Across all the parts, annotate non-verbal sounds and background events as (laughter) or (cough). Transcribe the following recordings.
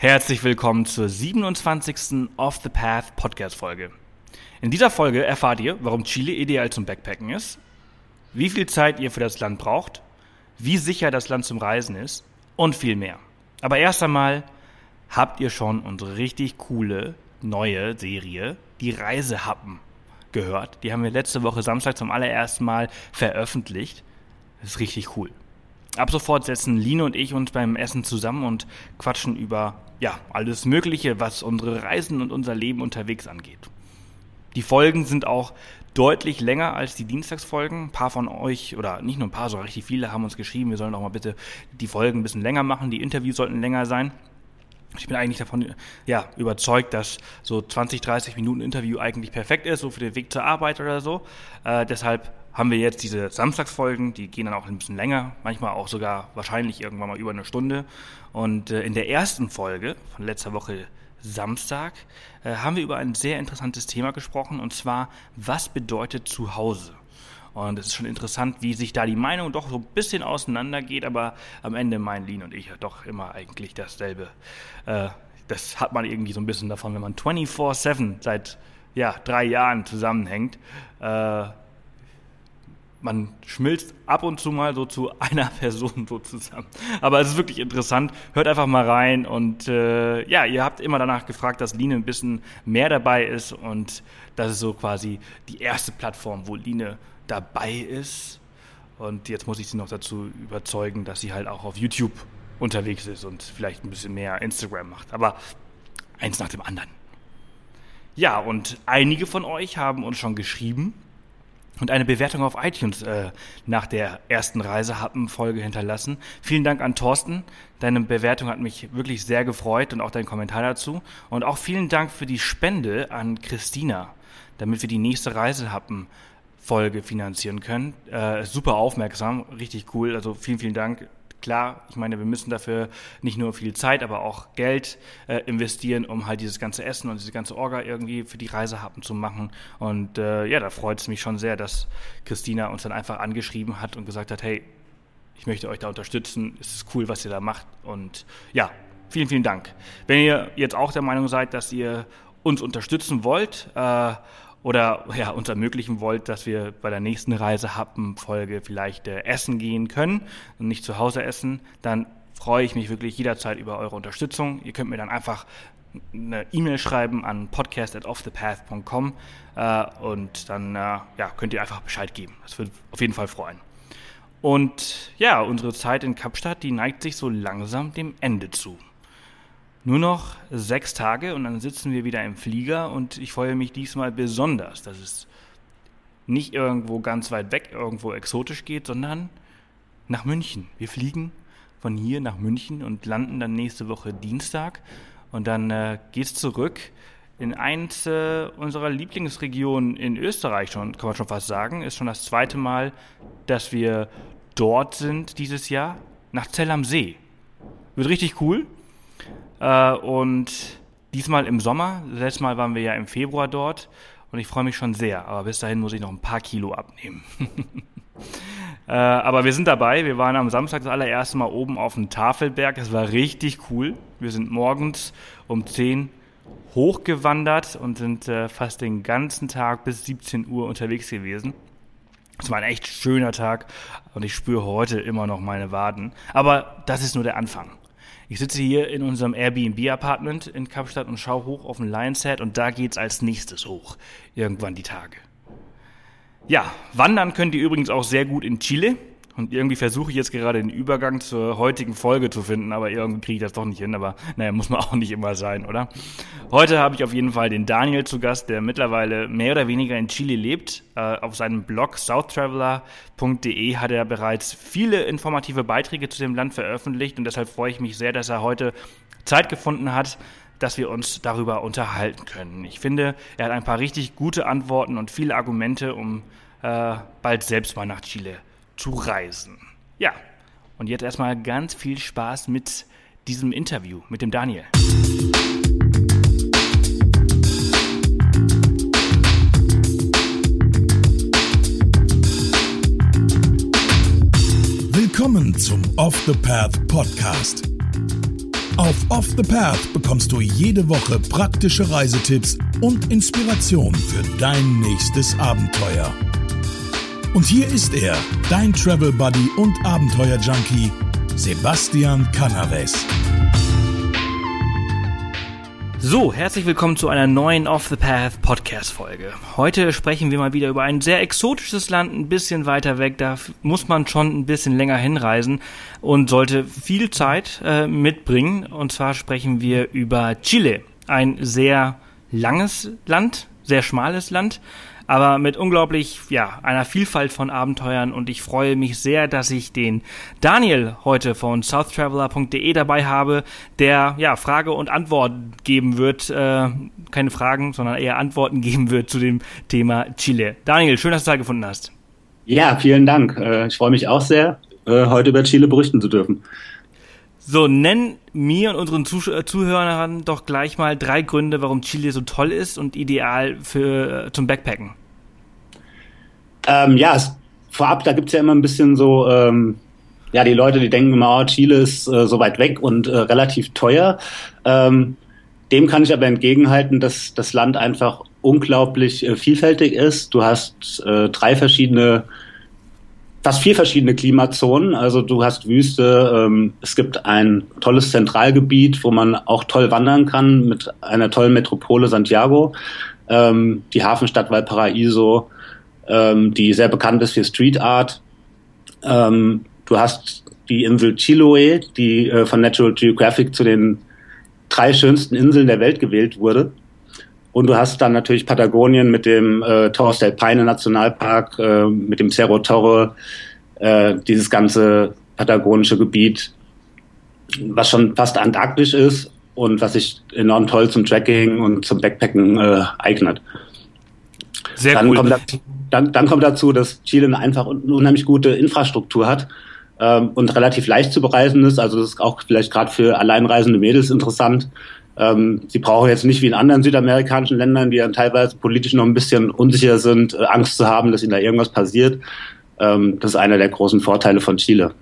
Herzlich willkommen zur 27. Off the Path Podcast Folge. In dieser Folge erfahrt ihr, warum Chile ideal zum Backpacken ist, wie viel Zeit ihr für das Land braucht, wie sicher das Land zum Reisen ist und viel mehr. Aber erst einmal habt ihr schon unsere richtig coole neue Serie, die Reisehappen, gehört. Die haben wir letzte Woche Samstag zum allerersten Mal veröffentlicht. Das ist richtig cool. Ab sofort setzen Line und ich uns beim Essen zusammen und quatschen über ja, alles Mögliche, was unsere Reisen und unser Leben unterwegs angeht. Die Folgen sind auch deutlich länger als die Dienstagsfolgen. Ein paar von euch, oder nicht nur ein paar, sondern richtig viele haben uns geschrieben, wir sollen doch mal bitte die Folgen ein bisschen länger machen, die Interviews sollten länger sein. Ich bin eigentlich davon ja, überzeugt, dass so 20, 30 Minuten Interview eigentlich perfekt ist, so für den Weg zur Arbeit oder so. Äh, deshalb haben wir jetzt diese Samstagsfolgen, die gehen dann auch ein bisschen länger, manchmal auch sogar wahrscheinlich irgendwann mal über eine Stunde. Und äh, in der ersten Folge von letzter Woche Samstag äh, haben wir über ein sehr interessantes Thema gesprochen, und zwar, was bedeutet Zuhause? Und es ist schon interessant, wie sich da die Meinung doch so ein bisschen auseinandergeht, aber am Ende meinen Lean und ich doch immer eigentlich dasselbe. Äh, das hat man irgendwie so ein bisschen davon, wenn man 24-7 seit ja, drei Jahren zusammenhängt. Man schmilzt ab und zu mal so zu (laughs) einer Person so zusammen. Aber es ist wirklich interessant. Hört einfach mal rein und äh, ja, ihr habt immer danach gefragt, dass Line ein bisschen mehr dabei ist und das ist so quasi die erste Plattform, wo Line dabei ist. Und jetzt muss ich sie noch dazu überzeugen, dass sie halt auch auf YouTube unterwegs ist und vielleicht ein bisschen mehr Instagram macht. Aber eins nach dem anderen. Ja, und einige von euch haben uns schon geschrieben und eine Bewertung auf iTunes äh, nach der ersten Reisehappen-Folge hinterlassen. Vielen Dank an Thorsten. Deine Bewertung hat mich wirklich sehr gefreut und auch dein Kommentar dazu. Und auch vielen Dank für die Spende an Christina, damit wir die nächste Reisehappen-Folge finanzieren können. Äh, super aufmerksam, richtig cool. Also vielen, vielen Dank klar, ich meine, wir müssen dafür nicht nur viel Zeit, aber auch Geld äh, investieren, um halt dieses ganze Essen und diese ganze Orga irgendwie für die Reisehappen zu machen. Und äh, ja, da freut es mich schon sehr, dass Christina uns dann einfach angeschrieben hat und gesagt hat, hey, ich möchte euch da unterstützen, es ist cool, was ihr da macht. Und ja, vielen, vielen Dank. Wenn ihr jetzt auch der Meinung seid, dass ihr uns unterstützen wollt äh, oder ja, uns ermöglichen wollt, dass wir bei der nächsten Reisehappen-Folge vielleicht äh, essen gehen können und nicht zu Hause essen, dann freue ich mich wirklich jederzeit über eure Unterstützung. Ihr könnt mir dann einfach eine E-Mail schreiben an podcast@offthepath.com äh, und dann äh, ja, könnt ihr einfach Bescheid geben. Das würde auf jeden Fall freuen. Und ja, unsere Zeit in Kapstadt, die neigt sich so langsam dem Ende zu. Nur noch sechs Tage und dann sitzen wir wieder im Flieger und ich freue mich diesmal besonders, dass es nicht irgendwo ganz weit weg, irgendwo exotisch geht, sondern nach München. Wir fliegen von hier nach München und landen dann nächste Woche Dienstag und dann äh, es zurück in eins äh, unserer Lieblingsregionen in Österreich schon, kann man schon fast sagen. Ist schon das zweite Mal, dass wir dort sind dieses Jahr, nach Zell am See. Wird richtig cool. Äh, und diesmal im Sommer. Letztes Mal waren wir ja im Februar dort und ich freue mich schon sehr. Aber bis dahin muss ich noch ein paar Kilo abnehmen. (laughs) äh, aber wir sind dabei. Wir waren am Samstag das allererste Mal oben auf dem Tafelberg. Das war richtig cool. Wir sind morgens um 10 hochgewandert und sind äh, fast den ganzen Tag bis 17 Uhr unterwegs gewesen. Es war ein echt schöner Tag und ich spüre heute immer noch meine Waden. Aber das ist nur der Anfang. Ich sitze hier in unserem Airbnb-Apartment in Kapstadt und schaue hoch auf den Lionshead und da geht's als nächstes hoch. Irgendwann die Tage. Ja, wandern könnt ihr übrigens auch sehr gut in Chile. Und irgendwie versuche ich jetzt gerade den Übergang zur heutigen Folge zu finden, aber irgendwie kriege ich das doch nicht hin. Aber naja, muss man (laughs) auch nicht immer sein, oder? Heute habe ich auf jeden Fall den Daniel zu Gast, der mittlerweile mehr oder weniger in Chile lebt. Äh, auf seinem Blog southtraveler.de hat er bereits viele informative Beiträge zu dem Land veröffentlicht und deshalb freue ich mich sehr, dass er heute Zeit gefunden hat, dass wir uns darüber unterhalten können. Ich finde, er hat ein paar richtig gute Antworten und viele Argumente, um äh, bald selbst mal nach Chile zu reisen. Ja, und jetzt erstmal ganz viel Spaß mit diesem Interview mit dem Daniel. Willkommen zum Off the Path Podcast. Auf Off the Path bekommst du jede Woche praktische Reisetipps und Inspiration für dein nächstes Abenteuer. Und hier ist er, dein Travel Buddy und Abenteuer Junkie, Sebastian Canaves. So, herzlich willkommen zu einer neuen Off the Path Podcast Folge. Heute sprechen wir mal wieder über ein sehr exotisches Land, ein bisschen weiter weg. Da muss man schon ein bisschen länger hinreisen und sollte viel Zeit äh, mitbringen. Und zwar sprechen wir über Chile. Ein sehr langes Land, sehr schmales Land, aber mit unglaublich, ja, einer Vielfalt von Abenteuern und ich freue mich sehr, dass ich den Daniel heute von southtraveler.de dabei habe, der, ja, Frage und Antwort geben wird, äh, keine Fragen, sondern eher Antworten (laughs) geben wird zu dem Thema Chile. Daniel, schön, dass du Zeit gefunden hast. Ja, vielen Dank. Äh, ich freue mich auch sehr, äh, heute über Chile berichten zu dürfen. So, nenn mir und unseren äh, Zuhörern doch gleich mal drei Gründe, warum Chile so toll ist und ideal für, äh, zum Backpacken. Ähm, ja, es, vorab, da gibt's ja immer ein bisschen so, ähm, ja, die Leute, die denken immer, oh, Chile ist äh, so weit weg und äh, relativ teuer. Ähm, dem kann ich aber entgegenhalten, dass das Land einfach unglaublich äh, vielfältig ist. Du hast äh, drei verschiedene fast vier verschiedene Klimazonen. Also du hast Wüste, ähm, es gibt ein tolles Zentralgebiet, wo man auch toll wandern kann mit einer tollen Metropole Santiago, ähm, die Hafenstadt Valparaiso, ähm, die sehr bekannt ist für Street Art. Ähm, du hast die Insel Chiloé, die äh, von Natural Geographic zu den drei schönsten Inseln der Welt gewählt wurde. Und du hast dann natürlich Patagonien mit dem äh, Torres del Paine Nationalpark, äh, mit dem Cerro Torre, äh, dieses ganze patagonische Gebiet, was schon fast antarktisch ist und was sich enorm toll zum Trekking und zum Backpacken äh, eignet. Sehr dann cool. Kommt dazu, dann, dann kommt dazu, dass Chile einfach eine unheimlich gute Infrastruktur hat ähm, und relativ leicht zu bereisen ist. Also das ist auch vielleicht gerade für alleinreisende Mädels interessant. Ähm, sie brauchen jetzt nicht wie in anderen südamerikanischen Ländern, die dann teilweise politisch noch ein bisschen unsicher sind, äh, Angst zu haben, dass ihnen da irgendwas passiert. Ähm, das ist einer der großen Vorteile von Chile.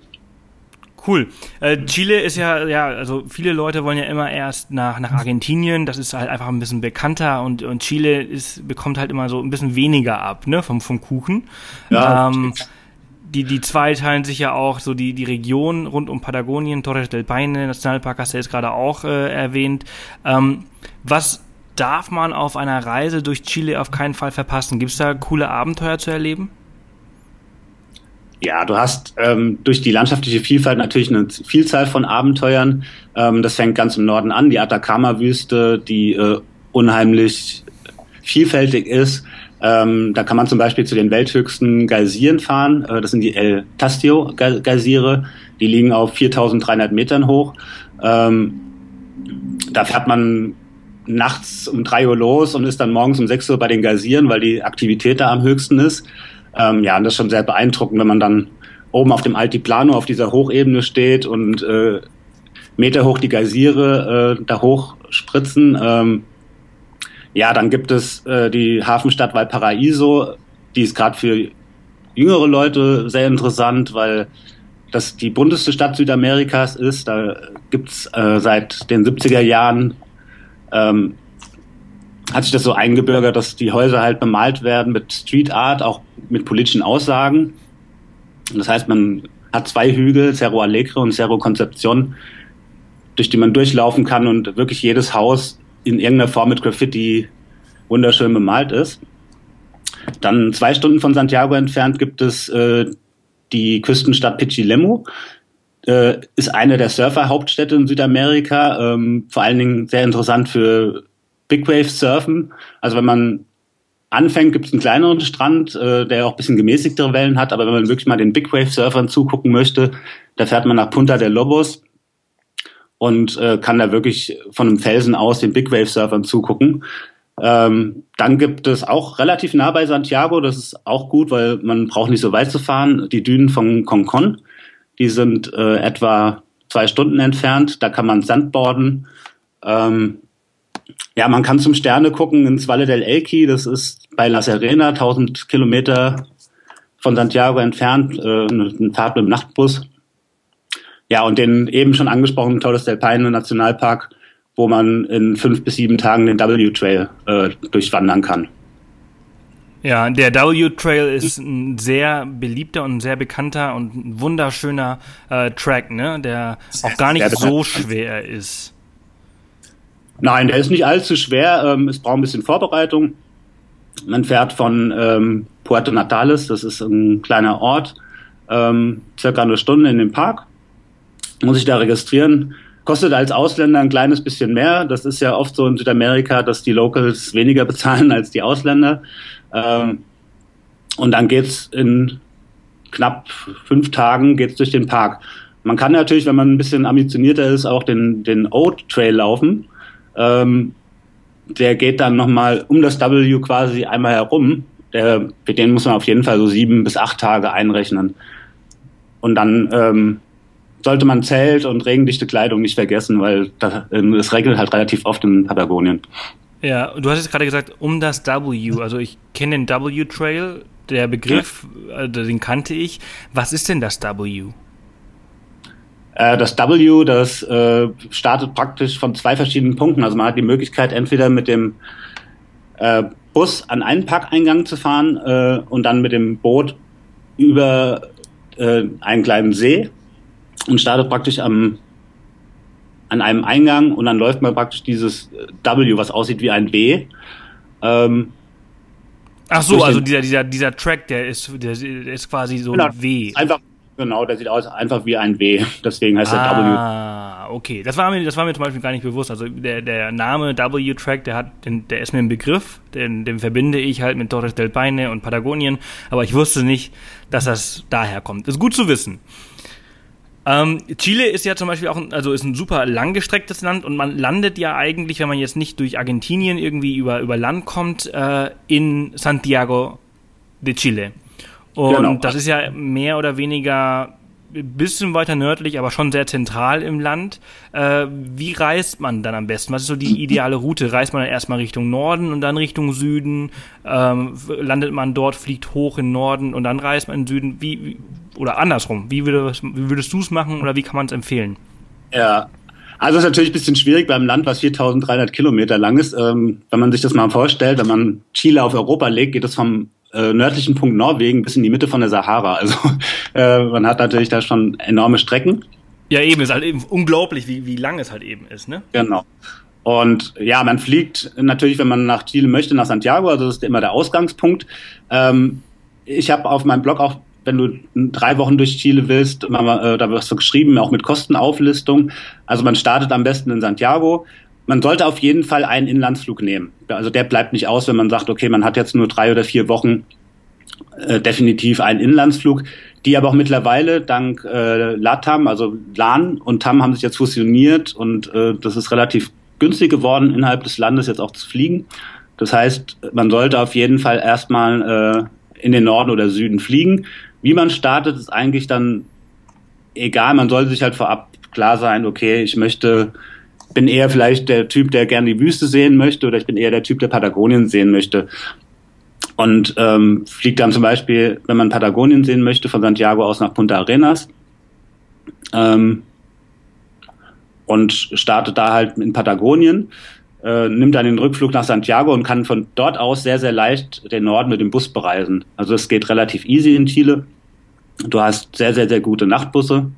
Cool. Äh, Chile ist ja, ja, also viele Leute wollen ja immer erst nach, nach Argentinien, das ist halt einfach ein bisschen bekannter und, und Chile ist, bekommt halt immer so ein bisschen weniger ab, ne, vom, vom Kuchen. Ja, ähm, die, die zwei teilen sich ja auch so die, die Region rund um Patagonien, Torres del Paine, Nationalpark hast du jetzt gerade auch äh, erwähnt. Ähm, was darf man auf einer Reise durch Chile auf keinen Fall verpassen? Gibt es da coole Abenteuer zu erleben? Ja, du hast ähm, durch die landschaftliche Vielfalt natürlich eine Vielzahl von Abenteuern. Ähm, das fängt ganz im Norden an, die Atacama-Wüste, die äh, unheimlich vielfältig ist. Ähm, da kann man zum Beispiel zu den welthöchsten Geysiren fahren. Äh, das sind die El Tastio Geysire. Die liegen auf 4300 Metern hoch. Ähm, da fährt man nachts um drei Uhr los und ist dann morgens um sechs Uhr bei den Geysiren, weil die Aktivität da am höchsten ist. Ähm, ja, und das ist schon sehr beeindruckend, wenn man dann oben auf dem Altiplano auf dieser Hochebene steht und äh, Meter hoch die Geysire äh, da hoch spritzen. Ähm, ja, dann gibt es äh, die Hafenstadt Valparaiso, die ist gerade für jüngere Leute sehr interessant, weil das die bunteste Stadt Südamerikas ist. Da gibt's äh, seit den 70er Jahren ähm, hat sich das so eingebürgert, dass die Häuser halt bemalt werden mit Street Art, auch mit politischen Aussagen. Das heißt, man hat zwei Hügel, Cerro Alegre und Cerro Concepcion, durch die man durchlaufen kann und wirklich jedes Haus in irgendeiner Form mit Graffiti wunderschön bemalt ist. Dann zwei Stunden von Santiago entfernt gibt es äh, die Küstenstadt Pichilemu. Äh, ist eine der Surfer-Hauptstädte in Südamerika. Ähm, vor allen Dingen sehr interessant für Big Wave Surfen. Also wenn man anfängt, gibt es einen kleineren Strand, äh, der auch ein bisschen gemäßigtere Wellen hat. Aber wenn man wirklich mal den Big Wave Surfern zugucken möchte, da fährt man nach Punta del Lobos und äh, kann da wirklich von einem Felsen aus den Big Wave Surfern zugucken. Ähm, dann gibt es auch relativ nah bei Santiago, das ist auch gut, weil man braucht nicht so weit zu fahren, die Dünen von Concon. Die sind äh, etwa zwei Stunden entfernt, da kann man Sandboarden. Ähm, ja, man kann zum Sterne gucken ins Valle del Elqui, das ist bei La Serena, 1000 Kilometer von Santiago entfernt, äh, eine Fahrt mit dem Nachtbus. Ja, und den eben schon angesprochenen Torres del Paine Nationalpark, wo man in fünf bis sieben Tagen den W-Trail äh, durchwandern kann. Ja, der W-Trail ist ein sehr beliebter und sehr bekannter und wunderschöner äh, Track, ne? der auch gar nicht so schwer ist. Nein, der ist nicht allzu schwer. Ähm, es braucht ein bisschen Vorbereitung. Man fährt von ähm, Puerto Natales, das ist ein kleiner Ort, ähm, circa eine Stunde in den Park muss ich da registrieren. Kostet als Ausländer ein kleines bisschen mehr. Das ist ja oft so in Südamerika, dass die Locals weniger (laughs) bezahlen als die Ausländer. Ähm, und dann geht's in knapp fünf Tagen geht's durch den Park. Man kann natürlich, wenn man ein bisschen ambitionierter ist, auch den, den Oat Trail laufen. Ähm, der geht dann nochmal um das W quasi einmal herum. Der, für den muss man auf jeden Fall so sieben bis acht Tage einrechnen. Und dann ähm, sollte man Zelt und regendichte Kleidung nicht vergessen, weil da, ähm, es regnet halt relativ oft in Patagonien. Ja, du hast jetzt gerade gesagt, um das W. Also ich kenne den W-Trail, der Begriff, ja. äh, den kannte ich. Was ist denn das W? Äh, das W, das äh, startet praktisch von zwei verschiedenen Punkten. Also man hat die Möglichkeit, entweder mit dem äh, Bus an einen Parkeingang zu fahren äh, und dann mit dem Boot über äh, einen kleinen See und startet praktisch am, an einem Eingang und dann läuft man praktisch dieses W, was aussieht wie ein W. Ähm, Ach so, also dieser, dieser, dieser Track, der ist, der ist quasi so genau, ein W. Einfach, genau, der sieht aus einfach wie ein W. (laughs) Deswegen heißt ah, er W. Ah, okay. Das war mir, das war mir zum Beispiel gar nicht bewusst. Also der, der Name W-Track, der hat, den, der ist mir ein Begriff, den, den verbinde ich halt mit Torres del Paine und Patagonien, aber ich wusste nicht, dass das daher kommt. Das ist gut zu wissen. Ähm, Chile ist ja zum Beispiel auch ein, also ist ein super langgestrecktes Land und man landet ja eigentlich, wenn man jetzt nicht durch Argentinien irgendwie über, über Land kommt, äh, in Santiago de Chile. Und genau. das ist ja mehr oder weniger bisschen weiter nördlich, aber schon sehr zentral im Land. Äh, wie reist man dann am besten? Was ist so die ideale Route? Reist man dann erstmal Richtung Norden und dann Richtung Süden? Ähm, landet man dort, fliegt hoch in Norden und dann reist man in Süden? Wie, wie oder andersrum? Wie, würdest, wie würdest du es machen oder wie kann man es empfehlen? Ja, also es ist natürlich ein bisschen schwierig beim Land, was 4300 Kilometer lang ist. Ähm, wenn man sich das mal vorstellt, wenn man Chile auf Europa legt, geht es vom äh, nördlichen Punkt Norwegen bis in die Mitte von der Sahara. Also (laughs) äh, man hat natürlich da schon enorme Strecken. Ja, eben, ist halt eben unglaublich, wie, wie lang es halt eben ist, ne? Genau. Und ja, man fliegt natürlich, wenn man nach Chile möchte, nach Santiago, also das ist immer der Ausgangspunkt. Ähm, ich habe auf meinem Blog auch, wenn du drei Wochen durch Chile willst, äh, da wirst du geschrieben, auch mit Kostenauflistung. Also man startet am besten in Santiago, man sollte auf jeden Fall einen Inlandsflug nehmen. Also der bleibt nicht aus, wenn man sagt, okay, man hat jetzt nur drei oder vier Wochen äh, definitiv einen Inlandsflug, die aber auch mittlerweile dank äh, LATAM, also LAN und TAM haben sich jetzt fusioniert und äh, das ist relativ günstig geworden, innerhalb des Landes jetzt auch zu fliegen. Das heißt, man sollte auf jeden Fall erstmal äh, in den Norden oder Süden fliegen. Wie man startet, ist eigentlich dann egal. Man sollte sich halt vorab klar sein, okay, ich möchte bin eher vielleicht der Typ, der gerne die Wüste sehen möchte oder ich bin eher der Typ, der Patagonien sehen möchte. Und ähm, fliegt dann zum Beispiel, wenn man Patagonien sehen möchte, von Santiago aus nach Punta Arenas. Ähm, und startet da halt in Patagonien, äh, nimmt dann den Rückflug nach Santiago und kann von dort aus sehr, sehr leicht den Norden mit dem Bus bereisen. Also es geht relativ easy in Chile. Du hast sehr, sehr, sehr gute Nachtbusse.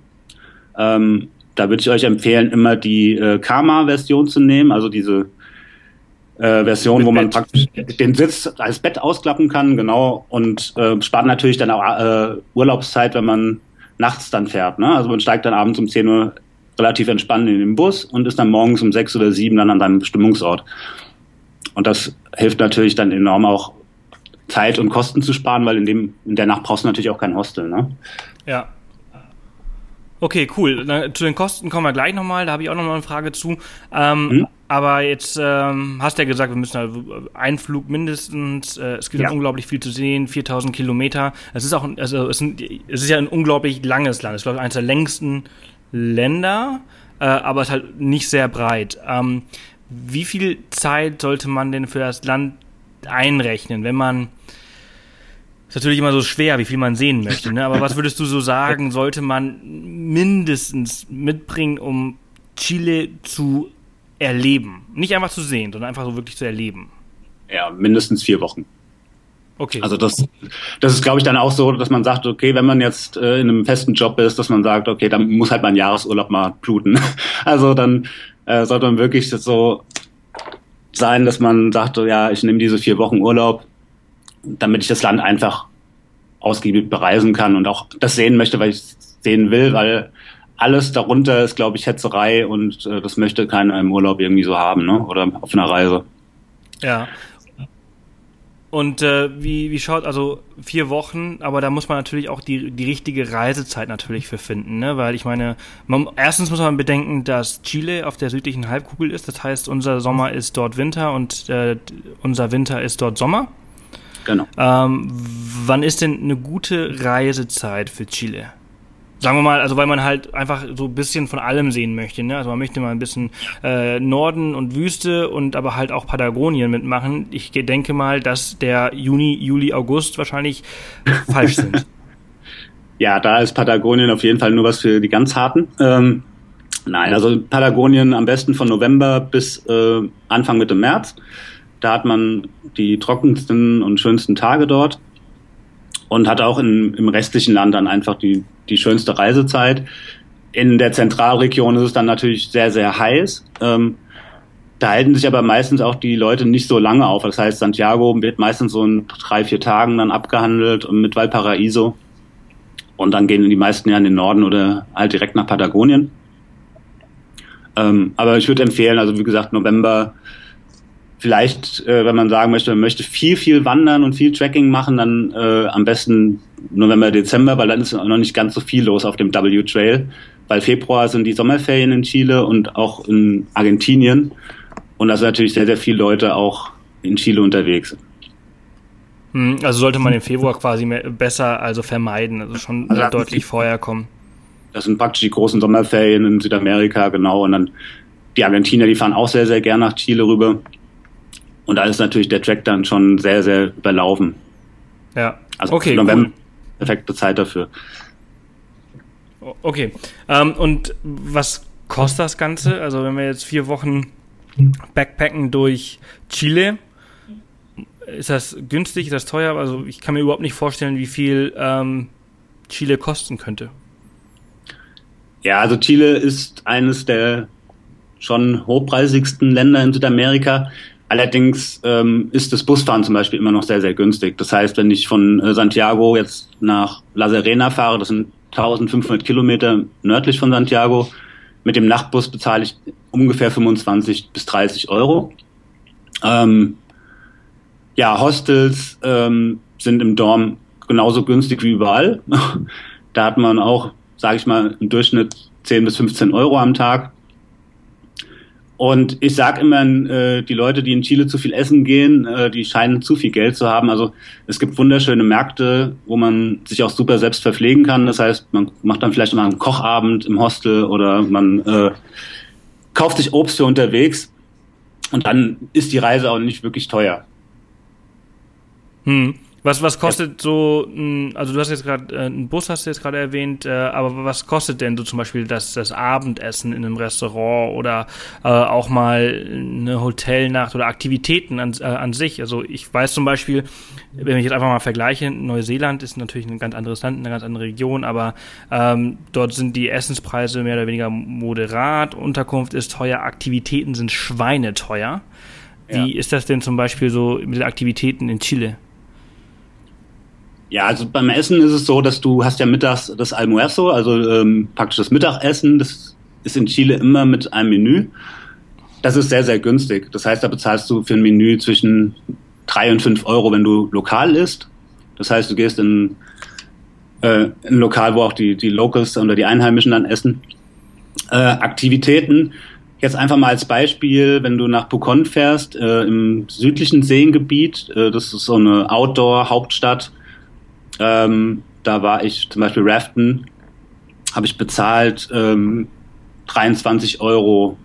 Ähm, da würde ich euch empfehlen, immer die äh, Karma-Version zu nehmen, also diese äh, Version, Mit wo man Bett. praktisch den Sitz als Bett ausklappen kann, genau, und äh, spart natürlich dann auch äh, Urlaubszeit, wenn man nachts dann fährt. Ne? Also man steigt dann abends um 10 Uhr relativ entspannt in den Bus und ist dann morgens um 6 oder 7 dann an seinem Bestimmungsort. Und das hilft natürlich dann enorm auch Zeit und Kosten zu sparen, weil in dem in der Nacht brauchst du natürlich auch kein Hostel. Ne? Ja, Okay, cool. Dann, zu den Kosten kommen wir gleich nochmal. Da habe ich auch nochmal eine Frage zu. Ähm, mhm. Aber jetzt ähm, hast du ja gesagt, wir müssen halt einen Flug mindestens. Äh, es gibt ja. unglaublich viel zu sehen, 4000 Kilometer. Es ist auch, also es, sind, es ist ja ein unglaublich langes Land. Es ist glaube ich eines der längsten Länder, äh, aber es ist halt nicht sehr breit. Ähm, wie viel Zeit sollte man denn für das Land einrechnen, wenn man Ist natürlich immer so schwer, wie viel man sehen möchte, ne? Aber was würdest du so sagen, (laughs) sollte man mindestens mitbringen, um Chile zu erleben? Nicht einfach zu sehen, sondern einfach so wirklich zu erleben. Ja, mindestens vier Wochen. Okay. Also das, das ist, glaube ich, dann auch so, dass man sagt, okay, wenn man jetzt äh, in einem festen Job ist, dass man sagt, okay, dann muss halt mein Jahresurlaub mal bluten. (laughs) Also dann äh, sollte man wirklich so sein, dass man sagt, ja, ich nehme diese vier Wochen Urlaub, damit ich das Land einfach ausgiebig bereisen kann und auch das sehen möchte, weil ich sehen will, weil alles darunter ist, glaube ich, Hetzerei und äh, das möchte keiner im Urlaub irgendwie so haben, ne? Oder auf einer Reise. Ja. Und äh, wie, wie schaut, also vier Wochen, aber da muss man natürlich auch die, die richtige Reisezeit natürlich für finden, ne? Weil ich meine, man, erstens muss man bedenken, dass Chile auf der südlichen Halbkugel ist. Das heißt, unser Sommer ist dort Winter und äh, unser Winter ist dort Sommer. Genau. Ähm, wann ist denn eine gute Reisezeit für Chile? Sagen wir mal, also weil man halt einfach so ein bisschen von allem sehen möchte. Ne? Also man möchte mal ein bisschen äh, Norden und Wüste und aber halt auch Patagonien mitmachen. Ich denke mal, dass der Juni, Juli, August wahrscheinlich falsch sind. (laughs) Ja, da ist Patagonien auf jeden Fall nur was für die ganz harten. Ähm, nein, also Patagonien am besten von November bis äh, Anfang Mitte März. Da hat man die trockensten und schönsten Tage dort und hat auch in, im restlichen Land dann einfach die, die schönste Reisezeit. In der Zentralregion ist es dann natürlich sehr, sehr heiß. Ähm, da halten sich aber meistens auch die Leute nicht so lange auf. Das heißt, Santiago wird meistens so in drei, vier Tagen dann abgehandelt und mit Valparaiso. Und dann gehen die meisten ja in den Norden oder halt direkt nach Patagonien. Ähm, aber ich würde empfehlen, also wie gesagt, November, vielleicht, äh, wenn man sagen möchte, man möchte viel, viel wandern und viel Tracking machen, dann äh, am besten November, Dezember, weil dann ist noch nicht ganz so viel los auf dem W-Trail. Weil Februar sind die Sommerferien in Chile und auch in Argentinien. Und da sind natürlich sehr, sehr viele Leute auch in Chile unterwegs. Hm, also sollte man im Februar quasi mehr, besser also vermeiden, also schon also deutlich vorher kommen. Das sind praktisch die großen Sommerferien in Südamerika, genau. Und dann die Argentinier, die fahren auch sehr, sehr gern nach Chile rüber. Und da ist natürlich der Track dann schon sehr, sehr überlaufen. Ja. Also okay, November, cool. perfekte Zeit dafür. Okay. Ähm, und was kostet das Ganze? Also wenn wir jetzt vier Wochen Backpacken durch Chile, ist das günstig, ist das teuer? Also ich kann mir überhaupt nicht vorstellen, wie viel ähm, Chile kosten könnte. Ja, also Chile ist eines der schon hochpreisigsten Länder in Südamerika. Allerdings ähm, ist das Busfahren zum Beispiel immer noch sehr, sehr günstig. Das heißt, wenn ich von äh, Santiago jetzt nach La Serena fahre, das sind 1500 Kilometer nördlich von Santiago, mit dem Nachtbus bezahle ich ungefähr 25 bis 30 Euro. Ähm, ja, Hostels ähm, sind im Dorm genauso günstig wie überall. (laughs) da hat man auch, sage ich mal, im Durchschnitt 10 bis 15 Euro am Tag. Und ich sage immer, äh, die Leute, die in Chile zu viel essen gehen, äh, die scheinen zu viel Geld zu haben. Also es gibt wunderschöne Märkte, wo man sich auch super selbst verpflegen kann. Das heißt, man macht dann vielleicht mal einen Kochabend im Hostel oder man äh, kauft sich Obst für unterwegs. Und dann ist die Reise auch nicht wirklich teuer. Hm. Was, was kostet so, also du hast jetzt gerade äh, einen Bus hast du jetzt gerade erwähnt, äh, aber was kostet denn so zum Beispiel das, das Abendessen in einem Restaurant oder äh, auch mal eine Hotelnacht oder Aktivitäten an, äh, an sich? Also ich weiß zum Beispiel, wenn ich jetzt einfach mal vergleiche, Neuseeland ist natürlich ein ganz anderes Land, eine ganz andere Region, aber ähm, dort sind die Essenspreise mehr oder weniger moderat, Unterkunft ist teuer, Aktivitäten sind schweineteuer. Wie ja. ist das denn zum Beispiel so mit den Aktivitäten in Chile? Ja, also beim Essen ist es so, dass du hast ja mittags das Almuerzo, also ähm, praktisch das Mittagessen, das ist in Chile immer mit einem Menü. Das ist sehr, sehr günstig. Das heißt, da bezahlst du für ein Menü zwischen drei und fünf Euro, wenn du lokal isst. Das heißt, du gehst in, äh, in ein Lokal, wo auch die, die Locals oder die Einheimischen dann essen. Äh, Aktivitäten, jetzt einfach mal als Beispiel, wenn du nach Pucón fährst, äh, im südlichen Seengebiet, äh, das ist so eine Outdoor-Hauptstadt, ähm, da war ich zum Beispiel Raften, habe ich bezahlt ähm, 23 Euro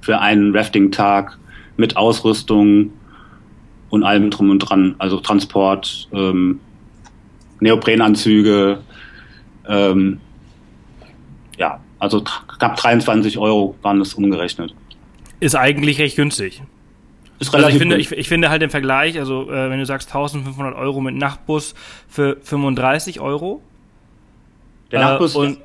für einen Rafting-Tag mit Ausrüstung und allem drum und dran, also Transport, ähm, Neoprenanzüge, ähm, ja, also knapp 23 Euro waren das umgerechnet. Ist eigentlich recht günstig. Ist relativ also ich, finde, ich, ich, finde halt im Vergleich, also äh, wenn du sagst 1500 Euro mit Nachtbus für 35 Euro. Der Nachtbus, äh, und,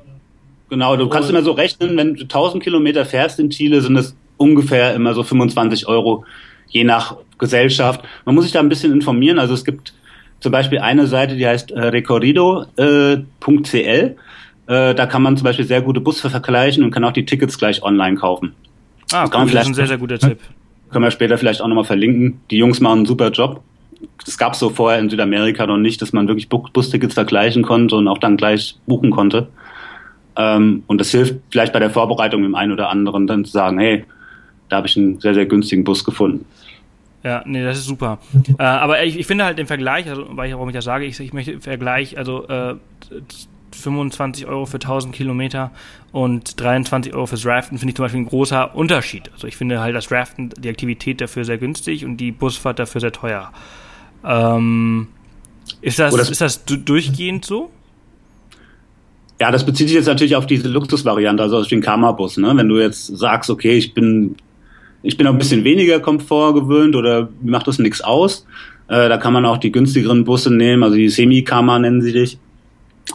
genau, du kannst immer so rechnen, wenn du 1000 Kilometer fährst in Chile, sind es ungefähr immer so 25 Euro, je nach Gesellschaft. Man muss sich da ein bisschen informieren, also es gibt zum Beispiel eine Seite, die heißt äh, recorrido.cl. Äh, äh, da kann man zum Beispiel sehr gute Busse vergleichen und kann auch die Tickets gleich online kaufen. Ah, das, cool, das ist ein sehr, sehr guter Tipp. Können wir später vielleicht auch nochmal verlinken. Die Jungs machen einen super Job. Das gab es so vorher in Südamerika noch nicht, dass man wirklich Bustickets vergleichen konnte und auch dann gleich buchen konnte. Ähm, und das hilft vielleicht bei der Vorbereitung dem einen oder anderen dann zu sagen, hey, da habe ich einen sehr, sehr günstigen Bus gefunden. Ja, nee, das ist super. (laughs) äh, aber ich, ich, finde halt den Vergleich, also weil ich, warum ich das sage, ich, ich möchte Vergleich, also äh, 25 Euro für 1000 Kilometer und 23 Euro fürs Raften finde ich zum Beispiel ein großer Unterschied. Also ich finde halt das Raften, die Aktivität dafür sehr günstig und die Busfahrt dafür sehr teuer. Ähm, ist, das, das, ist das durchgehend so? Ja, das bezieht sich jetzt natürlich auf diese Luxusvariante, also auf den Karma-Bus. Ne? Wenn du jetzt sagst, okay, ich bin, ich bin ein bisschen weniger Komfort gewöhnt oder macht das nichts aus, äh, da kann man auch die günstigeren Busse nehmen, also die Semi-Karma nennen sie dich.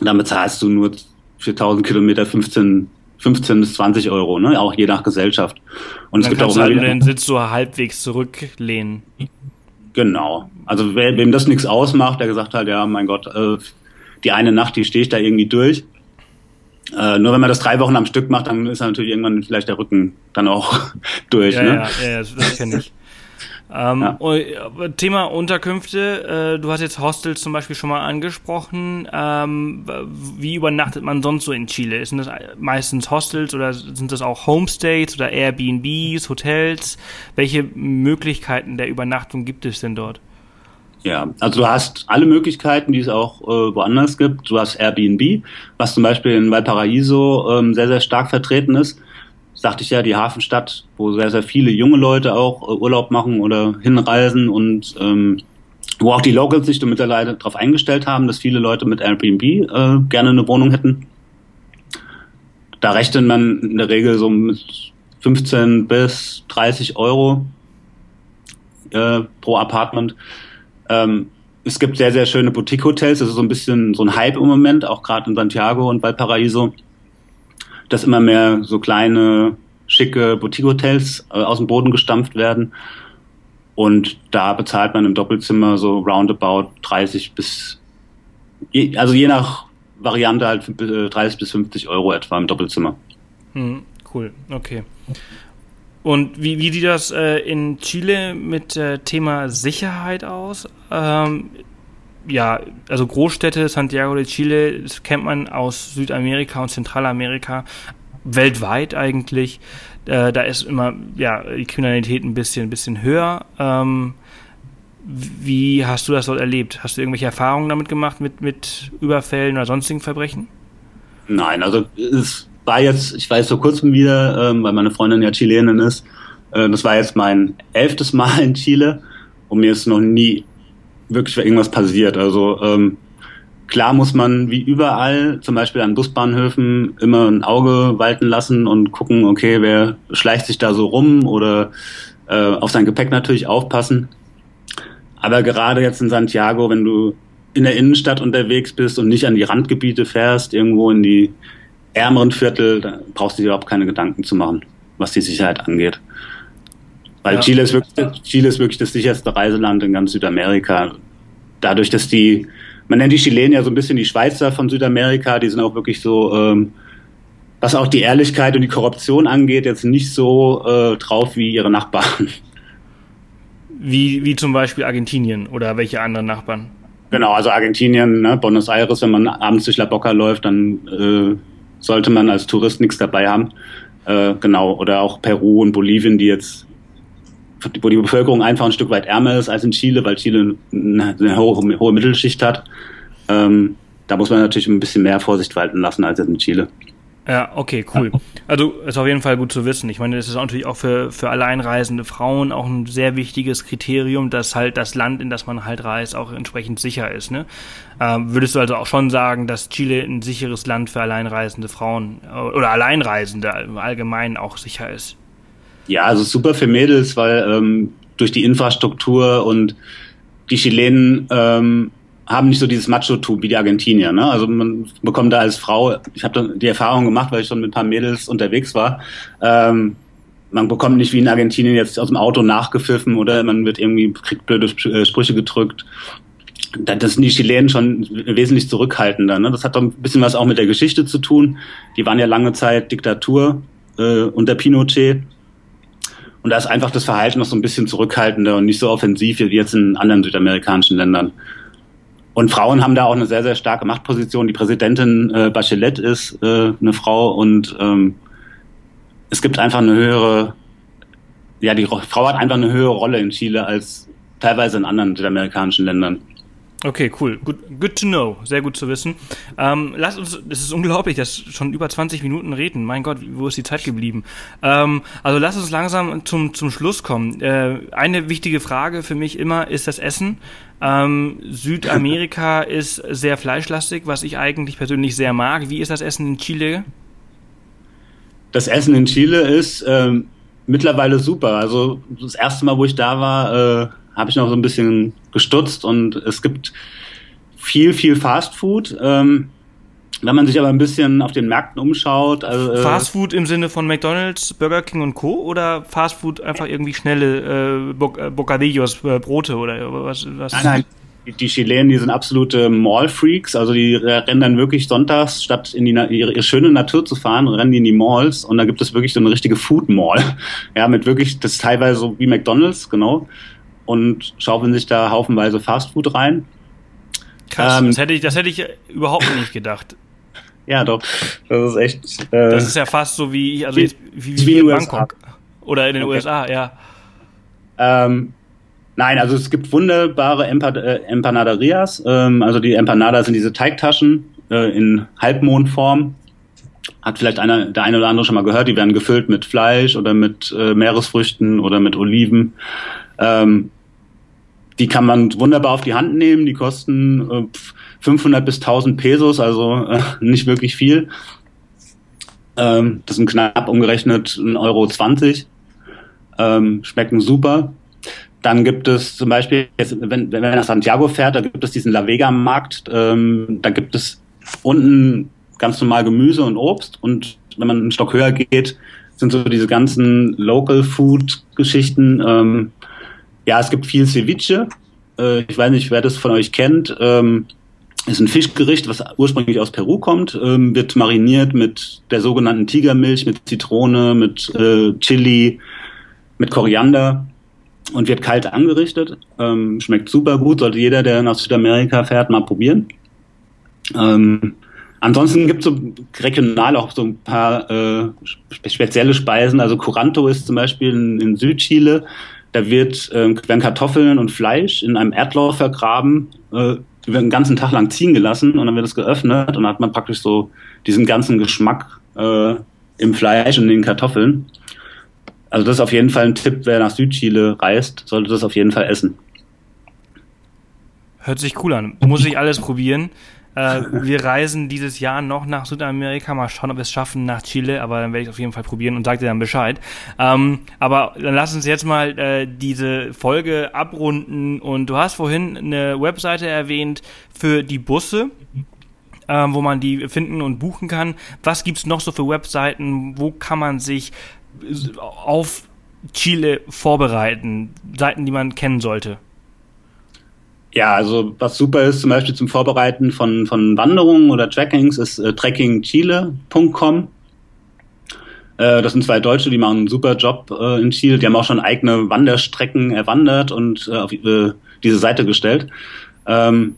Und dann bezahlst du nur für 1000 Kilometer 15, 15 bis 20 Euro, ne? auch je nach Gesellschaft. Und, es gibt auch halt den Sitz so halbwegs zurücklehnen. Genau. Also wer, wem das nichts ausmacht, der gesagt hat, ja, mein Gott, äh, die eine Nacht, die stehe ich da irgendwie durch. Äh, nur wenn man das drei Wochen am Stück macht, dann ist natürlich irgendwann vielleicht der Rücken dann auch (laughs) durch. Ja, ne? ja, ja, das kenne ich. Ähm, ja. Thema Unterkünfte, äh, du hast jetzt Hostels zum Beispiel schon mal angesprochen. Ähm, wie übernachtet man sonst so in Chile? Sind das meistens Hostels oder sind das auch Homestays oder Airbnbs, Hotels? Welche Möglichkeiten der Übernachtung gibt es denn dort? Ja, also du hast alle Möglichkeiten, die es auch äh, woanders gibt. Du hast Airbnb, was zum Beispiel in Valparaiso ähm, sehr, sehr stark vertreten ist sagte ich ja, die Hafenstadt, wo sehr, sehr viele junge Leute auch äh, Urlaub machen oder hinreisen und ähm, wo auch die Locals sich mittlerweile darauf eingestellt haben, dass viele Leute mit Airbnb äh, gerne eine Wohnung hätten. Da rechnet man in der Regel so mit 15 bis 30 Euro äh, pro Apartment. Ähm, es gibt sehr, sehr schöne Boutique-Hotels. Das ist so ein bisschen so ein Hype im Moment, auch gerade in Santiago und Valparaiso dass immer mehr so kleine, schicke Boutique-Hotels äh, aus dem Boden gestampft werden. Und da bezahlt man im Doppelzimmer so roundabout 30 bis, also je nach Variante halt 30 äh, bis 50 Euro etwa im Doppelzimmer. Hm, cool, okay. Und wie, wie sieht das äh, in Chile mit äh, Thema Sicherheit aus? Ähm, ja, also Großstädte, Santiago de Chile, das kennt man aus Südamerika und Zentralamerika, weltweit eigentlich. Äh, da ist immer, ja, die Kriminalität ein bisschen, ein bisschen höher. Ähm, wie hast du das dort erlebt? Hast du irgendwelche Erfahrungen damit gemacht mit, mit Überfällen oder sonstigen Verbrechen? Nein, also es war jetzt, ich weiß vor kurzem wieder, ähm, weil meine Freundin ja Chilenin ist, äh, das war jetzt mein elftes Mal in Chile und mir ist noch nie wirklich irgendwas passiert. Also ähm, klar muss man wie überall, zum Beispiel an Busbahnhöfen, immer ein Auge walten lassen und gucken, okay, wer schleicht sich da so rum oder äh, auf sein Gepäck natürlich aufpassen. Aber gerade jetzt in Santiago, wenn du in der Innenstadt unterwegs bist und nicht an die Randgebiete fährst, irgendwo in die ärmeren Viertel, da brauchst du dir überhaupt keine Gedanken zu machen, was die Sicherheit angeht. Weil ja. Chile, ist wirklich, Chile ist wirklich das sicherste Reiseland in ganz Südamerika. Dadurch, dass die, man nennt die Chilenen ja so ein bisschen die Schweizer von Südamerika, die sind auch wirklich so, ähm, was auch die Ehrlichkeit und die Korruption angeht, jetzt nicht so äh, drauf wie ihre Nachbarn. Wie, wie zum Beispiel Argentinien oder welche anderen Nachbarn? Genau, also Argentinien, ne, Buenos Aires, wenn man abends durch La Boca läuft, dann äh, sollte man als Tourist nichts dabei haben. Äh, genau, oder auch Peru und Bolivien, die jetzt wo die Bevölkerung einfach ein Stück weit ärmer ist als in Chile, weil Chile eine hohe, hohe Mittelschicht hat. Ähm, da muss man natürlich ein bisschen mehr Vorsicht walten lassen als in Chile. Ja, okay, cool. Also ist auf jeden Fall gut zu wissen. Ich meine, das ist natürlich auch für, für alleinreisende Frauen auch ein sehr wichtiges Kriterium, dass halt das Land, in das man halt reist, auch entsprechend sicher ist. Ne? Ähm, würdest du also auch schon sagen, dass Chile ein sicheres Land für alleinreisende Frauen äh, oder Alleinreisende im Allgemeinen auch sicher ist? Ja, also super für Mädels, weil ähm, durch die Infrastruktur und die Chilenen ähm, haben nicht so dieses Macho-Tum wie die Argentinier. Ne? Also man bekommt da als Frau, ich habe die Erfahrung gemacht, weil ich schon mit ein paar Mädels unterwegs war, ähm, man bekommt nicht wie in Argentinien jetzt aus dem Auto nachgepfiffen oder man wird irgendwie, kriegt blöde äh, Sprüche gedrückt. Das sind die Chilenen schon wesentlich zurückhaltender. Ne? Das hat doch ein bisschen was auch mit der Geschichte zu tun. Die waren ja lange Zeit Diktatur äh, unter Pinochet. Und da ist einfach das Verhalten noch so ein bisschen zurückhaltender und nicht so offensiv wie jetzt in anderen südamerikanischen Ländern. Und Frauen haben da auch eine sehr, sehr starke Machtposition. Die Präsidentin äh, Bachelet ist äh, eine Frau und ähm, es gibt einfach eine höhere, ja, die Frau hat einfach eine höhere Rolle in Chile als teilweise in anderen südamerikanischen Ländern. Okay, cool. Good, good to know. Sehr gut zu wissen. Ähm, lass uns, es ist unglaublich, dass schon über 20 Minuten reden. Mein Gott, wo ist die Zeit geblieben? Ähm, also lass uns langsam zum, zum Schluss kommen. Äh, eine wichtige Frage für mich immer ist das Essen. Ähm, Südamerika (laughs) ist sehr fleischlastig, was ich eigentlich persönlich sehr mag. Wie ist das Essen in Chile? Das Essen in Chile ist ähm, mittlerweile super. Also das erste Mal, wo ich da war, äh, habe ich noch so ein bisschen gestutzt und es gibt viel, viel Fast Food. Ähm, wenn man sich aber ein bisschen auf den Märkten umschaut. Also, äh, Fast Food im Sinne von McDonalds, Burger King und Co. oder Fast Food einfach irgendwie schnelle äh, Bo äh, Bocadillos, äh, Brote oder was? was? Nein, nein. Die, die Chilenen, die sind absolute Mall-Freaks. Also die rennen dann wirklich sonntags, statt in die ihre, ihre schöne Natur zu fahren, rennen die in die Malls und da gibt es wirklich so eine richtige Food-Mall. (laughs) Ja, mit wirklich, das ist teilweise so wie McDonalds, genau und schaufeln sich da haufenweise Fastfood rein. Krass, ähm, das, hätte ich, das hätte ich überhaupt nicht gedacht. Ja, doch. Das ist echt. Äh, das ist ja fast so wie, also wie, jetzt, wie, wie, wie in Bangkok. Oder in den okay. USA, ja. Ähm, nein, also es gibt wunderbare Empa äh, Empanaderias. Ähm, also die Empanadas sind diese Teigtaschen äh, in Halbmondform. Hat vielleicht einer, der eine oder andere schon mal gehört, die werden gefüllt mit Fleisch oder mit äh, Meeresfrüchten oder mit Oliven. Ähm, die kann man wunderbar auf die Hand nehmen. Die kosten äh, 500 bis 1000 Pesos, also äh, (laughs) nicht wirklich viel. Ähm, das sind knapp umgerechnet 1,20 Euro. 20. Ähm, schmecken super. Dann gibt es zum Beispiel, wenn, wenn man nach Santiago fährt, da gibt es diesen La Vega Markt. Ähm, da gibt es unten ganz normal Gemüse und Obst. Und wenn man einen Stock höher geht, sind so diese ganzen Local Food Geschichten. Ähm, ja, es gibt viel Ceviche. Äh, ich weiß nicht, wer das von euch kennt. Ähm, ist ein Fischgericht, was ursprünglich aus Peru kommt, ähm, wird mariniert mit der sogenannten Tigermilch, mit Zitrone, mit äh, Chili, mit Koriander und wird kalt angerichtet. Ähm, schmeckt super gut, sollte jeder, der nach Südamerika fährt, mal probieren. Ähm, ansonsten gibt es so regional auch so ein paar äh, spezielle Speisen. Also Curanto ist zum Beispiel in, in Südchile da wird, äh, werden Kartoffeln und Fleisch in einem Erdloch vergraben, äh, über den ganzen Tag lang ziehen gelassen und dann wird es geöffnet und dann hat man praktisch so diesen ganzen Geschmack äh, im Fleisch und in den Kartoffeln. Also das ist auf jeden Fall ein Tipp, wer nach Südchile reist, sollte das auf jeden Fall essen. Hört sich cool an. Muss ich alles probieren. Äh, wir reisen dieses Jahr noch nach Südamerika. Mal schauen, ob wir es schaffen nach Chile, aber dann werde ich es auf jeden Fall probieren und sage dir dann Bescheid. Ähm, aber dann lass uns jetzt mal äh, diese Folge abrunden. Und du hast vorhin eine Webseite erwähnt für die Busse. Ähm, wo man die finden und buchen kann. Was gibt's noch so für Webseiten? Wo kann man sich auf Chile vorbereiten? Seiten, die man kennen sollte. Ja, also was super ist, zum Beispiel zum Vorbereiten von, von Wanderungen oder Trackings, ist äh, trekkingchile.com. Äh, das sind zwei Deutsche, die machen einen super Job äh, in Chile. Die haben auch schon eigene Wanderstrecken erwandert und äh, auf äh, diese Seite gestellt. Ähm,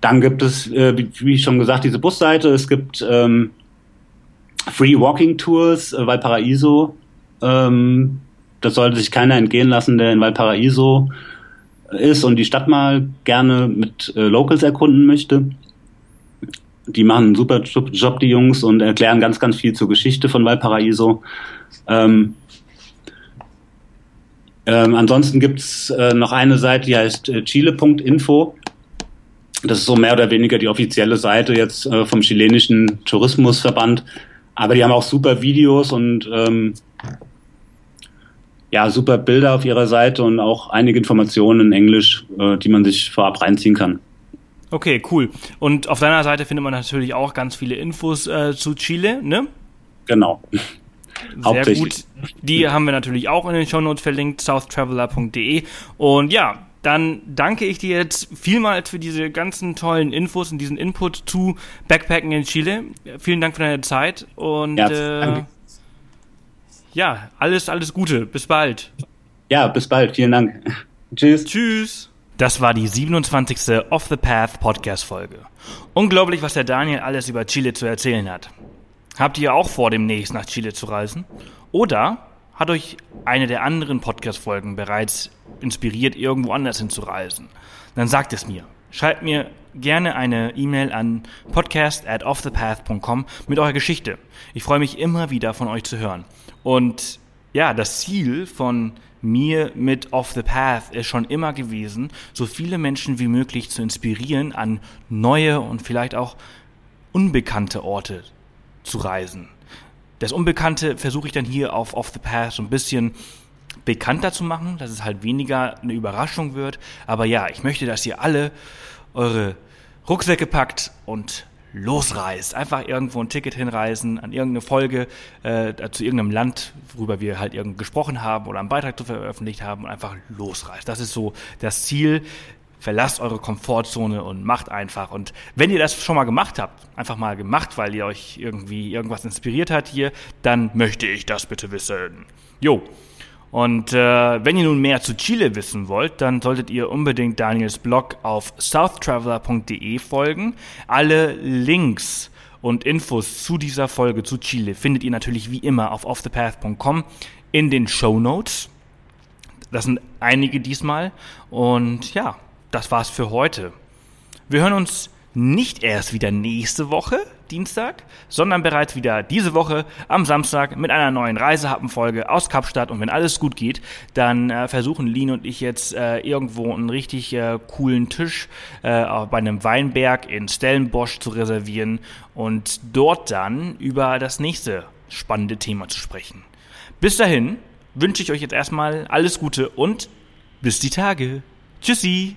dann gibt es, äh, wie, wie schon gesagt, diese Busseite. Es gibt ähm, Free Walking Tours, äh, Valparaiso. Ähm, das sollte sich keiner entgehen lassen, der in Valparaiso ist und die Stadt mal gerne mit äh, Locals erkunden möchte. die machen einen super Job, die Jungs, und erklären ganz, ganz viel zur Geschichte von Valparaiso. Ähm, ähm, ansonsten gibt's äh, noch eine Seite, die heißt äh, chile.info. Das ist so mehr oder weniger die offizielle Seite jetzt äh, vom chilenischen Tourismusverband. Aber die haben auch super Videos und ähm, ja, super Bilder auf ihrer Seite und auch einige Informationen in Englisch, äh, die man sich vorab reinziehen kann. Okay, cool. Und auf deiner Seite findet man natürlich auch ganz viele Infos äh, zu Chile, ne? Genau. Sehr gut. Die haben wir natürlich auch in den Shownotes verlinkt, southtraveler.de. Und ja, dann danke ich dir jetzt vielmals für diese ganzen tollen Infos und diesen Input zu Backpacken in Chile. Vielen Dank für deine Zeit und ja, äh, ja alles, alles Gute. Bis bald. Ja, bis bald. Vielen Dank. (laughs) Tschüss. Tschüss. Das war die 27. Off the Path Podcast Folge. Unglaublich, was der Daniel alles über Chile zu erzählen hat. Habt ihr auch vor, demnächst nach Chile zu reisen? Oder hat euch eine der anderen Podcast-Folgen bereits inspiriert, irgendwo anders hinzureisen? Dann sagt es mir. Schreibt mir gerne eine E-Mail an podcast at offthepath.com mit eurer Geschichte. Ich freue mich immer wieder von euch zu hören. Und ja, das Ziel von mir mit Off the Path ist schon immer gewesen, so viele Menschen wie möglich zu inspirieren, an neue und vielleicht auch unbekannte Orte zu reisen. Das Unbekannte versuche ich dann hier auf Off the Path so ein bisschen bekannter zu machen, dass es halt weniger eine Überraschung wird. Aber ja, ich möchte, dass ihr alle eure Rucksäcke packt und losreist. Einfach irgendwo ein Ticket hinreisen, an irgendeine Folge, äh, zu irgendeinem Land, worüber wir halt irgend gesprochen haben oder einen Beitrag zu veröffentlicht haben und einfach losreist. Das ist so das Ziel. Verlasst eure Komfortzone und macht einfach. Und wenn ihr das schon mal gemacht habt, einfach mal gemacht, weil ihr euch irgendwie irgendwas inspiriert hat hier, dann möchte ich das bitte wissen. Jo, und äh, wenn ihr nun mehr zu Chile wissen wollt, dann solltet ihr unbedingt Daniels Blog auf southtraveler.de folgen. Alle Links und Infos zu dieser Folge zu Chile findet ihr natürlich wie immer auf offthepath.com in den Show Notes. Das sind einige diesmal. Und ja, das war's für heute. Wir hören uns nicht erst wieder nächste Woche, Dienstag, sondern bereits wieder diese Woche am Samstag mit einer neuen Reisehappenfolge aus Kapstadt. Und wenn alles gut geht, dann äh, versuchen Lin und ich jetzt äh, irgendwo einen richtig äh, coolen Tisch äh, bei einem Weinberg in Stellenbosch zu reservieren und dort dann über das nächste spannende Thema zu sprechen. Bis dahin wünsche ich euch jetzt erstmal alles Gute und bis die Tage. Tschüssi!